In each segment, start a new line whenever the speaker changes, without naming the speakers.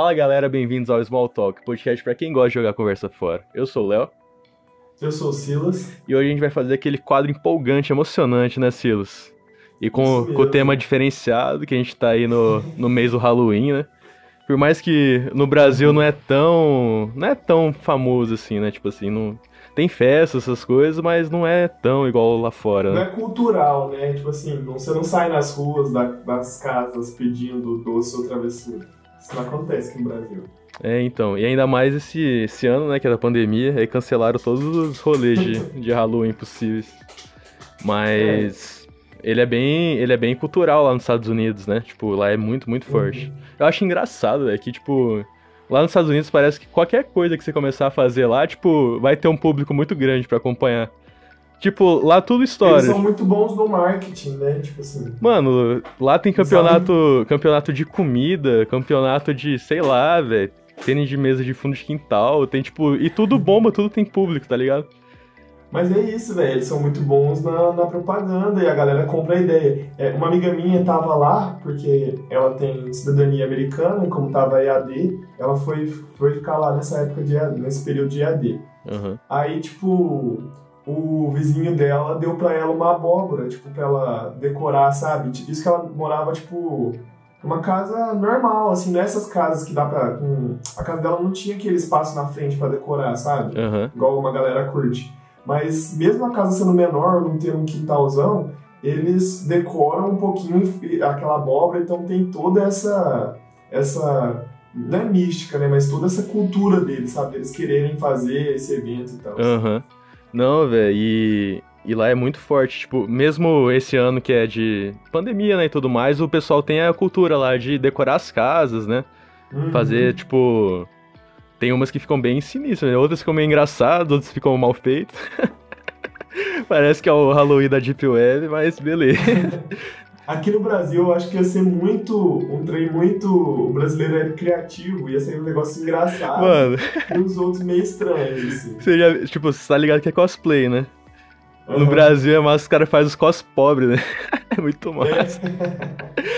Fala galera, bem-vindos ao Small Talk, podcast para quem gosta de jogar conversa fora. Eu sou o Léo.
Eu sou o Silas.
E hoje a gente vai fazer aquele quadro empolgante, emocionante, né, Silas? E com, com o tema diferenciado, que a gente tá aí no, no mês do Halloween, né? Por mais que no Brasil não é tão. não é tão famoso assim, né? Tipo assim, não. Tem festas, essas coisas, mas não é tão igual lá fora,
né?
Não
é cultural, né? Tipo assim, você não sai nas ruas da, das casas pedindo doce ou travessura. Isso não acontece aqui no Brasil.
É, então. E ainda mais esse, esse ano, né, que é da pandemia, aí cancelaram todos os rolês de, de Halloween possíveis. Mas. É. Ele é bem. Ele é bem cultural lá nos Estados Unidos, né? Tipo, lá é muito, muito forte. Uhum. Eu acho engraçado, é que, tipo. Lá nos Estados Unidos parece que qualquer coisa que você começar a fazer lá, tipo, vai ter um público muito grande para acompanhar. Tipo, lá tudo história. Eles
são muito bons no marketing, né? Tipo assim.
Mano, lá tem campeonato, campeonato de comida, campeonato de, sei lá, velho, tênis de mesa de fundo de quintal, tem tipo, e tudo bomba, tudo tem público, tá ligado?
Mas é isso, velho. Eles são muito bons na, na, propaganda e a galera compra a ideia. É, uma amiga minha tava lá, porque ela tem cidadania americana, e como tava EAD, ela foi, foi ficar lá nessa época de nesse período de EAD.
Uhum.
Aí, tipo, o vizinho dela deu pra ela uma abóbora, tipo, pra ela decorar, sabe? Isso que ela morava, tipo, numa casa normal, assim, nessas casas que dá pra. Um... A casa dela não tinha aquele espaço na frente para decorar, sabe?
Uhum.
Igual uma galera curte. Mas mesmo a casa sendo menor, não tendo um quintalzão, eles decoram um pouquinho aquela abóbora, então tem toda essa. essa não é mística, né? Mas toda essa cultura deles, sabe? Eles quererem fazer esse evento e tal.
Uhum. Não, velho, e, e lá é muito forte. Tipo, mesmo esse ano que é de pandemia, né, e tudo mais, o pessoal tem a cultura lá de decorar as casas, né? Uhum. Fazer, tipo, tem umas que ficam bem sinistras, né? outras ficam meio engraçadas, outras ficam mal feitas. Parece que é o Halloween da Deep Web, mas beleza.
Aqui no Brasil, eu acho que ia ser muito. Um trem muito. O brasileiro é criativo, ia ser um negócio engraçado.
Mano.
E os outros meio estranhos, assim.
Você já, tipo, você tá ligado que é cosplay, né? Uhum. No Brasil é massa, os caras fazem os cos pobres, né? É muito massa.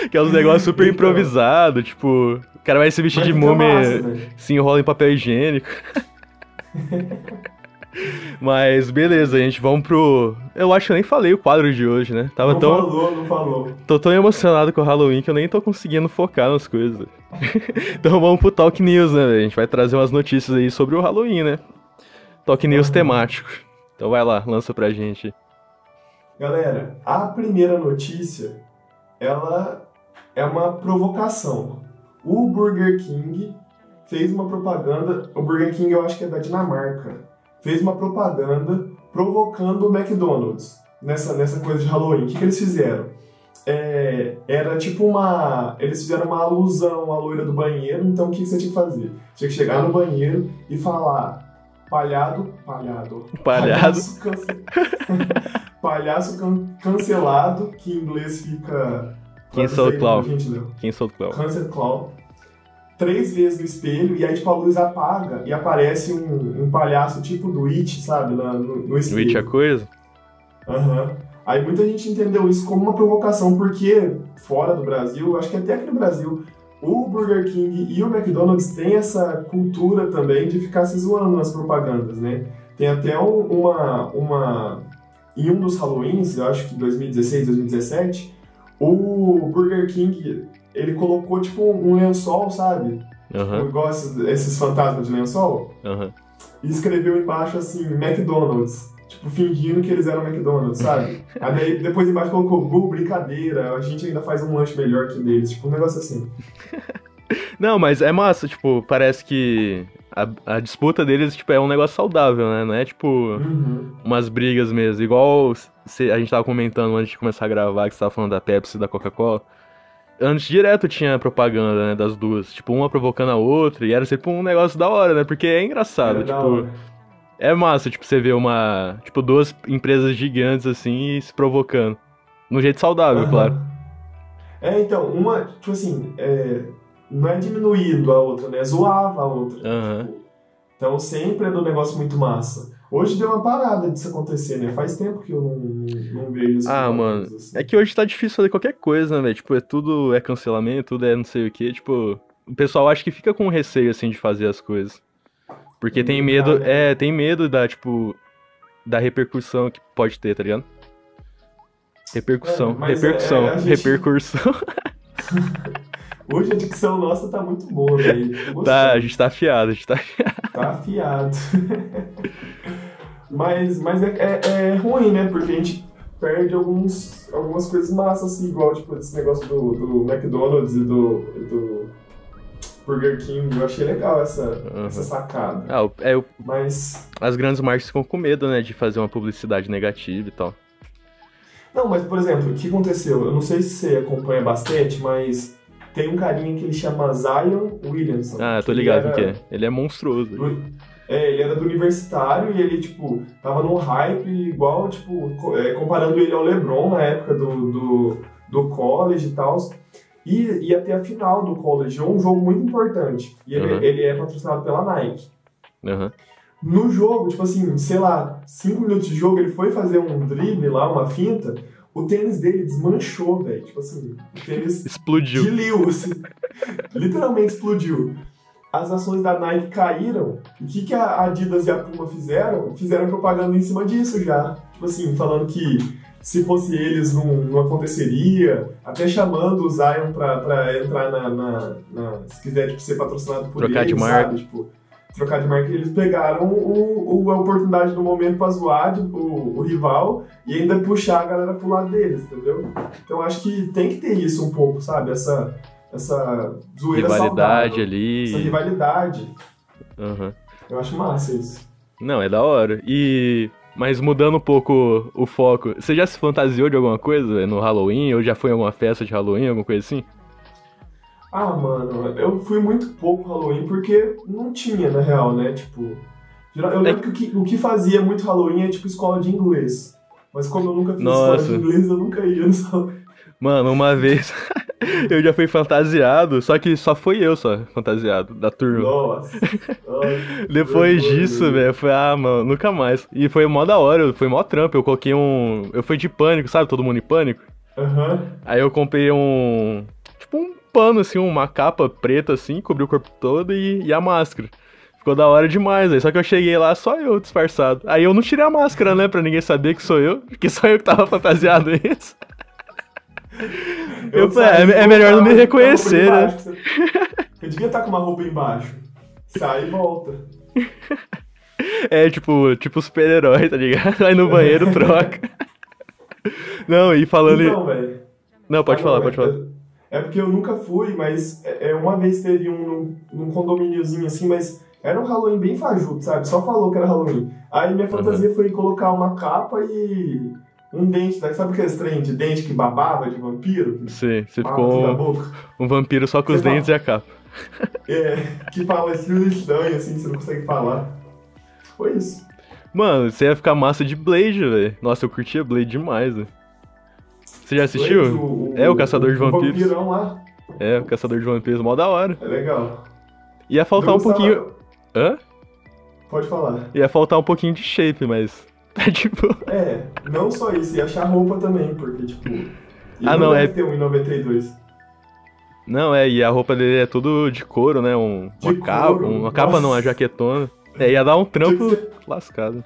É. que é uns negócios super então. improvisados, tipo. O cara vai se vestir de múmia, se enrola em papel higiênico. Mas beleza, gente, vamos pro. Eu acho que eu nem falei o quadro de hoje, né? Tava
não
tão.
falou, não falou.
Tô tão emocionado com o Halloween que eu nem tô conseguindo focar nas coisas. então vamos pro Talk News, né? A gente vai trazer umas notícias aí sobre o Halloween, né? Talk News uhum. temático. Então vai lá, lança pra gente.
Galera, a primeira notícia, ela é uma provocação. O Burger King fez uma propaganda. O Burger King eu acho que é da Dinamarca. Fez uma propaganda provocando o McDonald's nessa, nessa coisa de Halloween. O que, que eles fizeram? É, era tipo uma. Eles fizeram uma alusão à loira do banheiro, então o que, que você tinha que fazer? Tinha que chegar no banheiro e falar. Palhado. Palhado.
Palhado.
Palhaço, cance... palhaço can... cancelado, que em inglês fica
Cancel Claw. Cancel Claw.
Cancel Claw. Três vezes no espelho, e aí tipo a luz apaga e aparece um, um palhaço tipo do It, sabe? Na, no, no espelho.
It é coisa?
Aham. Uhum. Aí muita gente entendeu isso como uma provocação, porque fora do Brasil, acho que até aqui no Brasil, o Burger King e o McDonald's têm essa cultura também de ficar se zoando nas propagandas, né? Tem até uma. uma em um dos Halloweens, eu acho que 2016, 2017, o Burger King, ele colocou tipo um lençol, sabe?
Uhum.
Igual esses, esses fantasmas de lençol.
Uhum.
E escreveu embaixo assim, McDonald's. Tipo, fingindo que eles eram McDonald's, sabe? Aí depois embaixo colocou, bu, brincadeira, a gente ainda faz um lanche melhor que deles. Tipo, um negócio assim.
Não, mas é massa, tipo, parece que a, a, disputa deles, tipo, é um negócio saudável, né? Não é, tipo,
uhum.
umas brigas mesmo. Igual a gente tava comentando antes de começar a gravar, que você tava falando da Pepsi e da Coca-Cola. Antes, direto tinha propaganda, né, das duas. Tipo, uma provocando a outra. E era sempre um negócio da hora, né? Porque é engraçado,
era
tipo... É massa, tipo, você vê uma... Tipo, duas empresas gigantes, assim, se provocando. No jeito saudável,
uhum.
claro.
É, então, uma... Tipo assim, é não é diminuindo a outra, né? É zoava a outra.
Uhum.
Tipo, então sempre é do negócio muito massa. Hoje deu uma parada disso acontecer, né? Faz tempo que eu não, não, vejo isso.
Ah, mano. Assim. É que hoje tá difícil fazer qualquer coisa, né, velho? Tipo, é tudo é cancelamento, tudo é não sei o que, tipo. o pessoal acha que fica com receio, assim, de fazer as coisas. Porque tem
Hum,
medo,
cara.
é, tem medo da, tipo, da repercussão que pode ter, tá ligado? Repercussão,
É, é-
repercussão,
é, gente-
repercussão.
Hoje a dicção nossa tá muito boa, velho.
Tá, a gente tá afiado, a gente tá
Tá afiado. mas mas é, é, é ruim, né? Porque a gente perde alguns, algumas coisas massas, assim, igual tipo, esse negócio do, do McDonald's e do, e do Burger King. Eu achei legal essa,
Uhum.
essa sacada.
Ah, é, o-
Mas.
as grandes marcas ficam com medo, né, de fazer uma publicidade negativa e tal.
Não, mas por exemplo, o que aconteceu? Eu não sei se você acompanha bastante, mas tem um carinha que ele chama Zion Williamson.
Ah, eu tô ligado no que é. Ele é monstruoso.
do- É, ele era do universitário e ele, tipo, tava num hype igual, tipo, é, comparando ele ao LeBron na época do, do, do college e tal. E ia ter a final do college, um jogo muito importante. E ele,
Uhum.
ele é patrocinado pela Nike.
Aham.
No jogo, tipo assim, sei lá, cinco minutos de jogo, ele foi fazer um drible lá, uma finta, o tênis dele desmanchou, velho. Tipo assim, o tênis
Explodiu.
Diliu, assim. Literalmente explodiu. As ações da Nike caíram. E o que, que a Adidas e a Puma fizeram? Fizeram propaganda em cima disso já. Tipo assim, falando que se fosse eles não, não aconteceria. Até chamando o Zion pra, pra entrar na, na- na- Se quiser tipo, ser patrocinado por
Trocar
eles,
de marca.
sabe? Tipo, trocar de marca. Eles pegaram o, o- a oportunidade do momento pra zoar o, o rival e ainda puxar a galera pro lado deles, entendeu? Então acho que tem que ter isso um pouco, sabe? Essa, essa zoeira
Rivalidade
saudável,
ali.
Essa rivalidade.
Aham.
Eu acho massa isso.
Não, é da hora. E. Mas mudando um pouco o foco, você já se fantasiou de alguma coisa no Halloween? Ou já foi em alguma festa de Halloween, alguma coisa assim?
Ah, mano, eu fui muito pouco Halloween porque não tinha, na real, né? Tipo. Eu
É
lembro que o que, o que fazia muito Halloween é tipo escola de inglês. Mas como eu nunca fiz
Nossa.
escola de inglês, eu nunca ia no salão.
Mano, uma vez eu já fui fantasiado, só que só fui eu só fantasiado da turma.
Nossa. Nossa,
Depois disso, velho, foi, ah, mano, nunca mais. E foi mó da hora, foi mó trampo. Eu coloquei um. Eu fui de pânico, sabe? Todo mundo em pânico.
Aham.
Aí eu comprei um. Tipo um pano, assim, uma capa preta, assim, cobriu o corpo todo e, e a máscara. Ficou da hora demais, aí. Só que eu cheguei lá, só eu disfarçado. Aí eu não tirei a máscara, né? Pra ninguém saber que sou eu, porque só eu que tava fantasiado nisso. Eu falei,
saí
é- é melhor não me reconhecer, né?
Eu devia estar com uma roupa embaixo. Sai e volta.
É tipo, tipo super-herói, tá ligado? Aí no banheiro troca. Não, e falando.
Então.
Não, pode
Ah,
falar, pode falar.
É porque eu nunca fui, mas é, é, uma vez teve um num, condomíniozinho assim, mas era um Halloween bem fajuto, sabe? Só falou que era Halloween. Aí minha fantasia foi colocar uma capa e um dente, né? sabe aqueles trem de dente que babava de vampiro? Que
Você, você ficou um, um vampiro só com os
Você
dentes e a capa.
É, que fala estilo estranho, assim, você não consegue falar. Foi isso.
Mano, você ia ficar massa de Blade, velho. Nossa, eu curtia Blade demais, velho. Você já assistiu?
O-
É, o Caçador de
o
Vampiros.
vampirão lá.
É, o Caçador de Vampiros, mó da hora.
É legal.
Ia faltar um pouquinho.
gostava-
Hã?
Pode falar.
Ia faltar um pouquinho de shape, mas. Tá de boa.
É, não só isso, e achar roupa também, porque, tipo.
Ah, não,
deve
é-
ter um em 92.
Não, é, e a roupa dele é tudo de couro, né? Um,
De
uma capa.
couro?
Uma capa não, uma
Nossa.
jaquetona. É, ia dar um trampo lascado.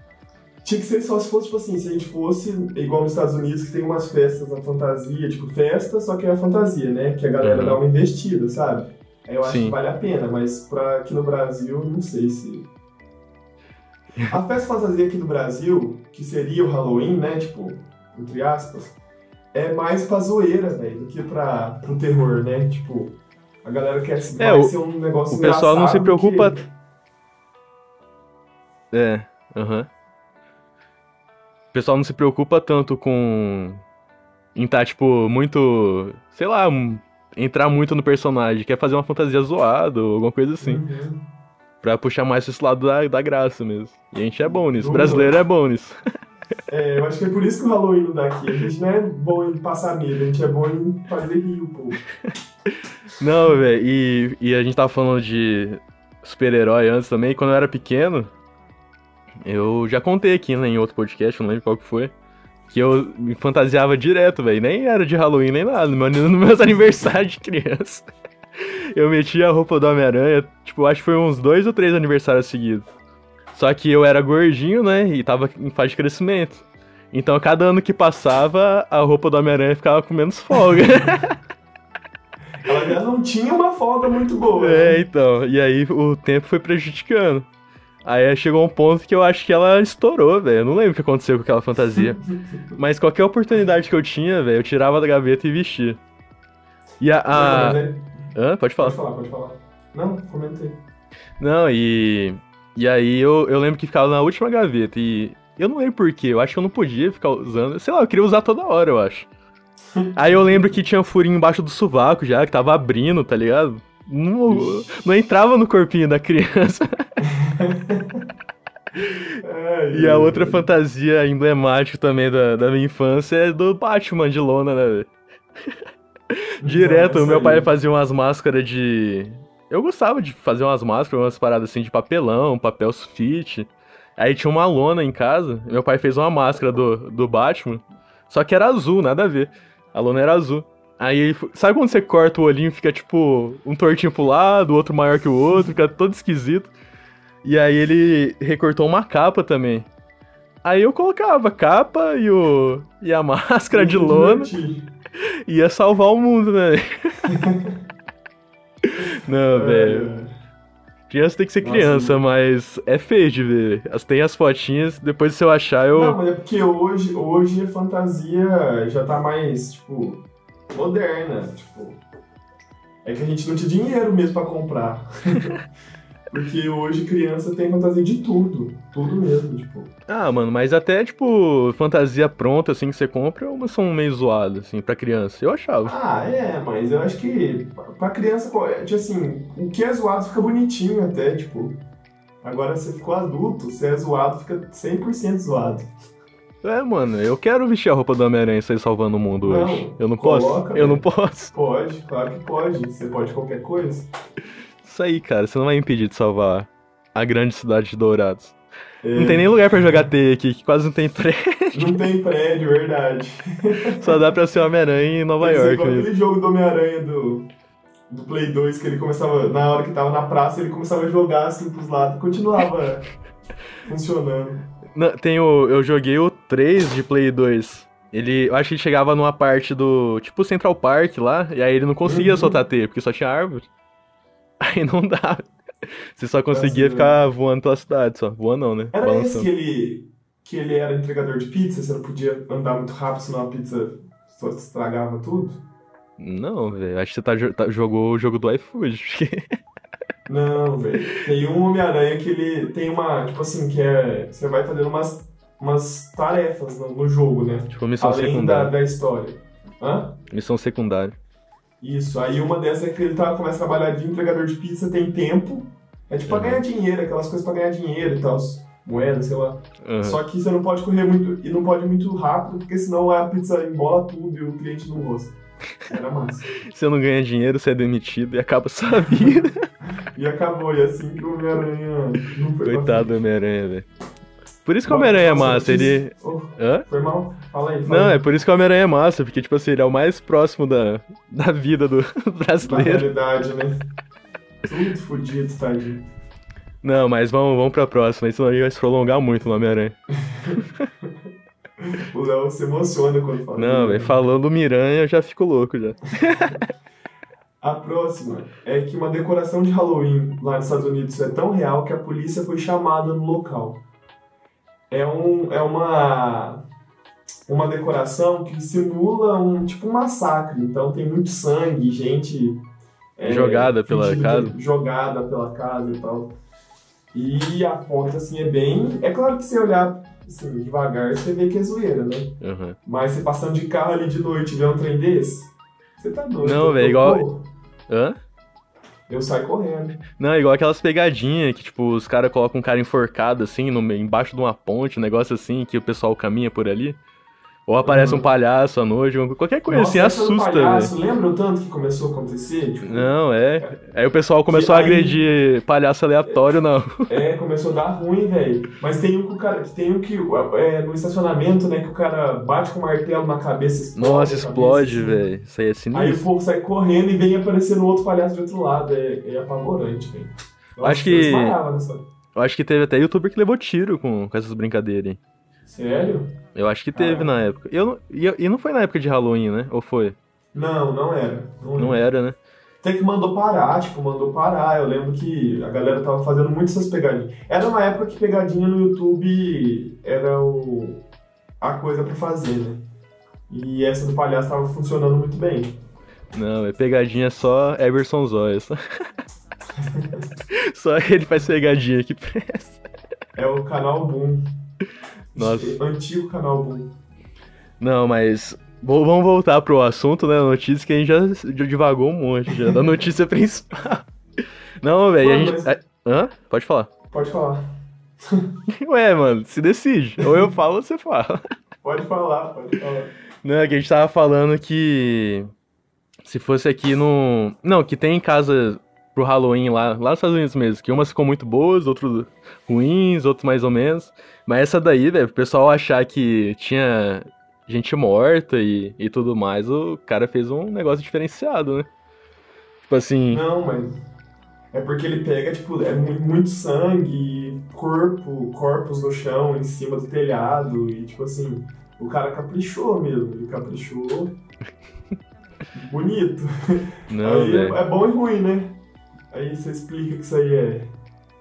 Tinha que ser só se fosse, tipo assim, se a gente fosse igual nos Estados Unidos, que tem umas festas na fantasia, tipo, festa, só que é a fantasia, né? Que a galera
Uhum.
dá uma investida, sabe? Aí eu acho
Sim.
que vale a pena, mas pra aqui no Brasil, não sei se. A festa fantasia aqui do Brasil, que seria o Halloween, né? Tipo, entre aspas, é mais pra zoeira, velho, do que pra, pro terror, né? Tipo, a galera quer se
É,
ser um negócio
o pessoal não se preocupa-
que-
É, aham. O pessoal não se preocupa tanto com. Em tá, tipo, muito. Sei lá, entrar muito no personagem. Quer fazer uma fantasia zoada ou alguma coisa assim.
Uhum.
Pra puxar mais esse lado da, da graça mesmo. E a gente é bom nisso. O
Boa.
brasileiro é bom nisso.
É, eu acho que é por isso que o Halloween não dá aqui. A gente não é bom em passar medo, a gente é bom em fazer rir o povo.
Não, velho, e, e a gente tava falando de super-herói antes também. Quando eu era pequeno, eu já contei aqui né, em outro podcast, não lembro qual que foi. Que eu me fantasiava direto, velho. Nem era de Halloween nem nada, no meu- nos meus aniversários de criança. eu meti a roupa do Homem-Aranha, tipo, acho que foi uns dois ou três aniversários seguidos. Só que eu era gordinho, né? E tava em fase de crescimento. Então, cada ano que passava, a roupa do Homem-Aranha ficava com menos folga.
Ela já não tinha uma folga muito boa.
é,
né?
então. E aí o tempo foi prejudicando. Aí chegou um ponto que eu acho que ela estourou, velho. Eu não lembro o que aconteceu com aquela fantasia. Mas qualquer oportunidade que eu tinha, velho, eu tirava da gaveta e vestia. E a. a-
é-
Hã? Pode falar.
Pode falar, pode falar. Não, comentei.
Não, e. E aí eu, eu lembro que ficava na última gaveta. E eu não lembro porquê. Eu acho que eu não podia ficar usando. Sei lá, eu queria usar toda hora, eu acho. Aí eu lembro que tinha um furinho embaixo do sovaco já, que tava abrindo, tá ligado? Não, não entrava no corpinho da criança. E a outra fantasia emblemática também da, da minha infância é do Batman de lona, né, velho? Direto, meu pai fazia umas máscaras de. Eu gostava de fazer umas máscaras, umas paradas assim de papelão, papel sulfite. Aí tinha uma lona em casa, meu pai fez uma máscara do, do Batman, só que era azul, nada a ver. A lona era azul. Aí, sabe quando você corta o olhinho e fica tipo um tortinho pro lado, outro maior que o outro, fica todo esquisito. E aí ele recortou uma capa também. Aí eu colocava a capa e, o, e a máscara de lona ia salvar o mundo, né? Não, velho.
É,
Criança tem que ser
Nossa,
criança, mas é feio de ver. As- Tem as fotinhas, depois se eu achar, eu.
Não, mas é porque hoje, hoje a fantasia já tá mais, tipo, moderna. Tipo, é que a gente não tinha dinheiro mesmo pra comprar. porque hoje criança tem fantasia de tudo. Tudo mesmo, tipo.
Ah, mano, mas até, tipo, fantasia pronta, assim, que você compra, umas são meio zoadas, assim, pra criança. Eu achava.
Ah, é, mas eu acho que pra criança, é, tipo assim, o que é zoado fica bonitinho até, tipo. Agora você ficou adulto, você é zoado, fica 100% zoado.
É, mano, eu quero vestir a roupa do Homem-Aranha e sair salvando o mundo
Não,
hoje. Eu não
coloca,
posso? Eu não posso.
Pode, claro que pode. Você pode qualquer coisa.
Isso aí, cara, você não vai impedir de salvar a grande cidade de Dourados.
É,
Não tem nem lugar pra jogar teia aqui, que quase não tem prédio.
Não tem prédio, verdade.
Só dá pra ser Homem-Aranha em Nova York
igual aquele jogo do Homem-Aranha do, do Play 2, que ele começava, na hora que tava na praça, ele começava a jogar assim pros lados e continuava funcionando.
Não, tem o, eu joguei o 3 de Play 2. Ele, eu acho que ele chegava numa parte do, tipo Central Park lá, e aí ele não conseguia
Uhum.
soltar teia, porque só tinha árvore. Aí não dava. Você só conseguia ficar voando pela cidade, só. Voando não, né?
Era esse
Balançando.
que ele, que ele era entregador de pizza, você não podia andar muito rápido, senão a pizza só estragava tudo?
Não, velho. Acho que você tá, tá- jogou o jogo do iFood. porque-
Não, velho. Tem um Homem-Aranha que ele tem uma, tipo assim, que é. Você vai fazendo umas, umas tarefas no, no jogo, né?
tipo, missão
Além da,
secundária.
da história. Hã?
Missão secundária.
Isso, aí uma dessas é que ele tá, começa a trabalhar de entregador de pizza, tem tempo. É tipo pra
Uhum.
ganhar dinheiro, aquelas coisas pra ganhar dinheiro e tal, moedas, sei lá.
Aham.
Só que você não pode correr muito e não pode ir muito rápido, porque senão a pizza embola tudo e o cliente não gosta. Era massa.
Você não ganha dinheiro, você é demitido e acaba sua vida.
E acabou, e assim que o Homem-Aranha não foi
Coitado do. Homem-Aranha, velho. Por isso que o Homem-Aranha é massa, ele.
Oh,
Hã?
foi mal? Fala aí, fala
Não,
aí.
é por isso que o Homem-Aranha é massa, porque, tipo assim, ele é o mais próximo da, da vida do
Da
brasileiro.
realidade, né? Tudo fodido, tadinho.
Não, mas vamos, vamos pra próxima, senão a gente vai se prolongar muito no Homem-Aranha.
O Léo se emociona quando fala.
Não, velho, falando do Miranha, eu já fico louco já.
A próxima é que uma decoração de Halloween lá nos Estados Unidos é tão real que a polícia foi chamada no local. É, um, é uma, uma decoração que simula um tipo um massacre. Então tem muito sangue, gente é,
Jogada pela casa.
jogada pela casa e tal. E a foto assim é bem. É claro que se olhar assim, devagar, você vê que é zoeira, né?
Aham.
Mas você passando de carro ali de noite e ver um trem desse, você tá doido.
Não, velho, igual-. Hã?
Eu saio correndo.
Não, igual aquelas pegadinhas que, tipo, os caras colocam um cara enforcado, assim, no, embaixo de uma ponte, um negócio assim, que o pessoal caminha por ali. Ou aparece
Uhum.
um palhaço à noite, qualquer coisa
Nossa,
assim,
essa do
assusta, velho.
palhaço, Lembra o tanto que começou a acontecer? Tipo,
Não, é. Aí o pessoal começou a
aí-
agredir palhaço aleatório, não.
É, começou a dar ruim, velho. Mas tem um que o cara. Tem um que é, no estacionamento, né? Que o cara bate com o martelo na cabeça explode.
Nossa, explode,
assim.
velho. Isso aí é
Aí o
sinistro.
povo sai correndo e vem aparecendo outro palhaço de outro lado. É, é apavorante, velho. Nossa,
Acho que-
eu.
Eu acho que teve até youtuber que levou tiro com, com essas brincadeiras aí.
Sério?
Eu acho que teve
Caraca.
na época. Eu, não- e, e não foi na época de Halloween, né? Ou foi?
Não, não era. Não,
Não
era.
né?
Até que mandou parar, tipo, mandou parar. Eu lembro que a galera tava fazendo muito essas pegadinhas. Era uma época que pegadinha no YouTube era o... a coisa pra fazer, né? E essa do palhaço tava funcionando muito bem.
Não, é pegadinha só Everson Zóia. Só... só ele faz pegadinha que presta.
É o canal Boom.
Nossa.
Antigo canal Boom.
Não, mas. vo- Vamos voltar pro assunto, né? Notícia que a gente já, divagou um monte já. Da notícia principal. Não, velho, a gente.
mas-
Hã? Pode falar.
Pode falar.
Ué, mano, se decide. Ou eu falo ou você fala.
Pode falar, pode falar.
Não, é que a gente tava falando que. Se fosse aqui no. Não, que tem casa pro Halloween lá, lá nos Estados Unidos mesmo. Que umas ficam muito boas, outras ruins, outras mais ou menos. Mas essa daí, velho, pro pessoal achar que tinha gente morta e, e tudo mais, o cara fez um negócio diferenciado, né? Tipo assim.
Não, mas. É porque ele pega, tipo, é mu- muito sangue, corpo, corpos no chão, em cima do telhado, e tipo assim, o cara caprichou mesmo, ele caprichou. Bonito.
Não,
aí é bom e ruim, né? Aí você explica que isso aí é.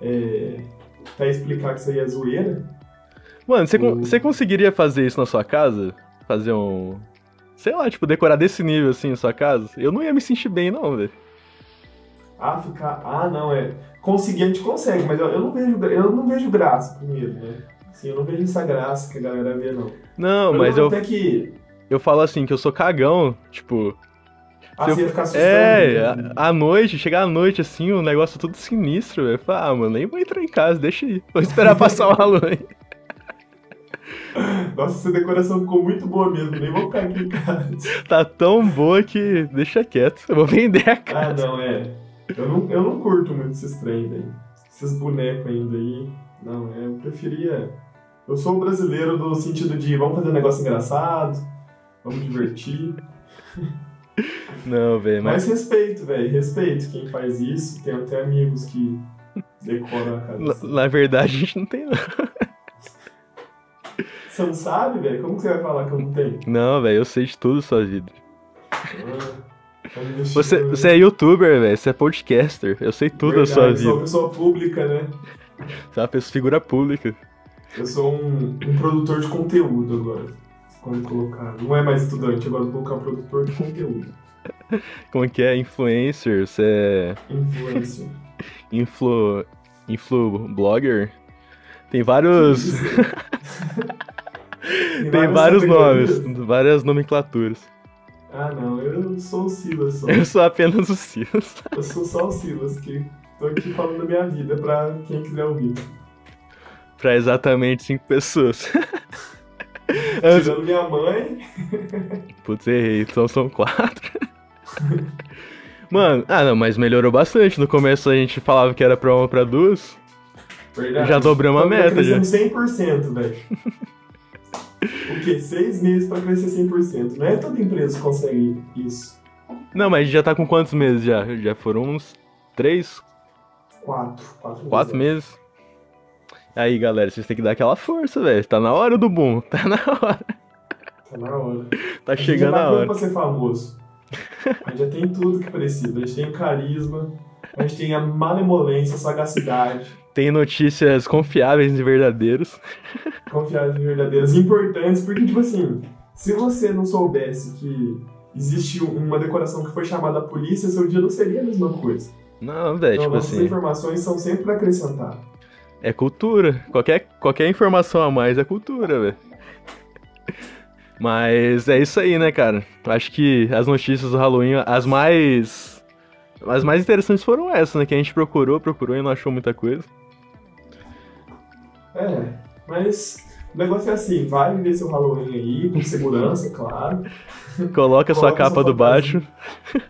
é pra explicar que isso aí é zoeira.
Mano, você,
o-
você conseguiria fazer isso na sua casa? Fazer um. Sei lá, tipo, decorar desse nível assim na sua casa? Eu não ia me sentir bem, não, velho.
Ah, ficar. Ah, não, é. Conseguir a gente consegue, mas eu, eu não vejo, eu não vejo graça primeiro, né? Assim, eu não vejo essa graça que a galera vê, não.
Não, mas eu,
Até que.
eu falo assim, que eu sou cagão, tipo.
Ah,
eu-
ficar.
É,
né?
à noite, chegar à noite assim, o negócio tudo sinistro, velho. Ah, mano, nem vou entrar em casa, deixa aí. Vou esperar passar o Halloween.
Nossa, essa decoração ficou muito boa mesmo, nem vou ficar aqui em casa.
Tá tão boa que deixa quieto. Eu vou vender a
Ah,
casa.
não, é. Eu não, eu não curto muito esses trem, velho. Esses bonecos ainda aí. Não, é, eu preferia. Eu sou um brasileiro do sentido de vamos fazer um negócio engraçado, vamos divertir.
Não, velho, mas.
Mas respeito, velho, respeito quem faz isso. Tem até amigos que decoram a casa.
Na, na verdade, a gente não tem, não.
Você não sabe, velho? Como que você vai falar que eu não tenho?
Não, velho, eu sei de tudo sua vida.
Ah, tá
Você, você é youtuber, velho, você é podcaster. Eu sei tudo da sua
Verdade, Sou uma
vida.
pessoa pública, né?
Você é uma pessoa, figura pública.
Eu sou um, um produtor de conteúdo agora. Quando colocar. Não é mais estudante, agora vou colocar produtor de conteúdo.
Como que é? Influencer, você é
Influencer.
influ. influ blogger? Tem vários. Tem vários nomes,
categorias.
várias nomenclaturas.
Ah, não, eu sou o Silas só.
Eu sou apenas o Silas.
Eu sou só o Silas, que tô aqui falando da minha vida pra quem quiser ouvir.
Pra exatamente cinco pessoas.
Tirando minha mãe.
Putz, errei, então são quatro. Mano, ah não, mas melhorou bastante. No começo a gente falava que era pra uma pra duas.
Verdade.
Já dobramos a meta,
crescendo 100%, velho. o quê? Seis meses pra crescer 100%. Não é toda empresa que consegue isso.
Não, mas a gente já tá com quantos meses já? Já foram uns três,
Quatro. Quatro,
quatro
meses.
meses. Aí, galera, vocês têm que dar aquela força, velho. Tá na hora do boom, tá na hora.
Tá na hora.
Tá
A gente
chegando a
pronto
hora.
pra ser famoso. A gente já tem tudo que precisa. A gente tem carisma, a gente tem a malemolência, a sagacidade,
Tem notícias confiáveis e verdadeiras.
confiança verdadeiras importantes, porque, tipo assim, se você não soubesse que existe uma decoração que foi chamada a polícia, seu dia não seria a mesma coisa.
Não, velho,
então,
tipo
nossas
assim.
informações são sempre pra acrescentar.
É cultura. Qualquer, qualquer informação a mais é cultura, velho. Mas é isso aí, né, cara? Acho que as notícias do Halloween, as mais. As mais interessantes foram essas, né? Que a gente procurou, procurou e não achou muita coisa.
É, mas O negócio é assim, vai viver seu Halloween aí, com segurança, claro.
Coloca sua
Coloca
capa
sua
do
fantasia.
baixo.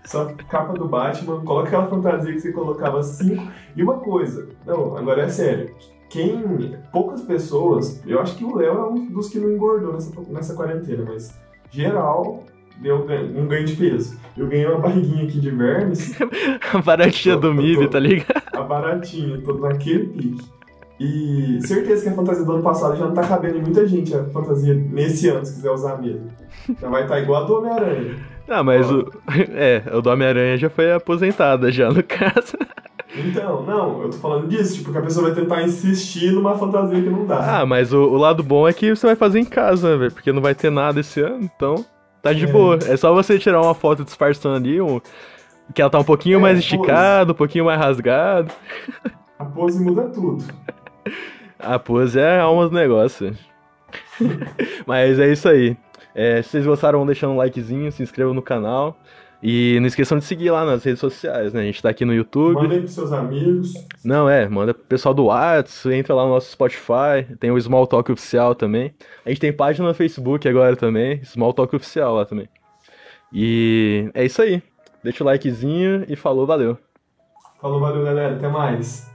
Só capa do Batman, coloca aquela fantasia que você colocava cinco. E uma coisa, não, agora é sério. Quem. Poucas pessoas, eu acho que o Léo é um dos que não engordou nessa, nessa quarentena, mas geral deu um ganho de peso. Eu ganhei uma barriguinha aqui de vermes,
A baratinha
Tô-
do milho, tá ligado?
a baratinha, tô naquele pique. E certeza que a fantasia do ano passado já não tá cabendo em muita gente, a fantasia nesse ano, se quiser usar mesmo. Já vai estar igual a do Homem-Aranha.
Ah, mas o. É, o do Homem-Aranha já foi aposentada, já, no caso.
Então, não, eu tô falando disso, tipo, que a pessoa vai tentar insistir numa fantasia que não dá.
Ah, mas o, o lado bom é que você vai fazer em casa, velho? Porque não vai ter nada esse ano, então tá de
É.
boa. É só você tirar uma foto disfarçando ali, um, que ela tá um pouquinho
É,
mais esticada, um pouquinho mais rasgado.
A pose muda tudo.
A pose é a alma do negócio. Mas é isso aí. É, se vocês gostaram, vão deixando um likezinho, se inscrevam no canal. E não esqueçam de seguir lá nas redes sociais, né? A gente tá aqui no YouTube.
Mandem pros seus amigos.
Não, é, manda pro pessoal do Whats, entra lá no nosso Spotify, tem o Small Talk Oficial também. A gente tem página no Facebook agora também, Small Talk Oficial lá também. E é isso aí. Deixa o likezinho e falou, valeu.
Falou, valeu, galera. Até mais.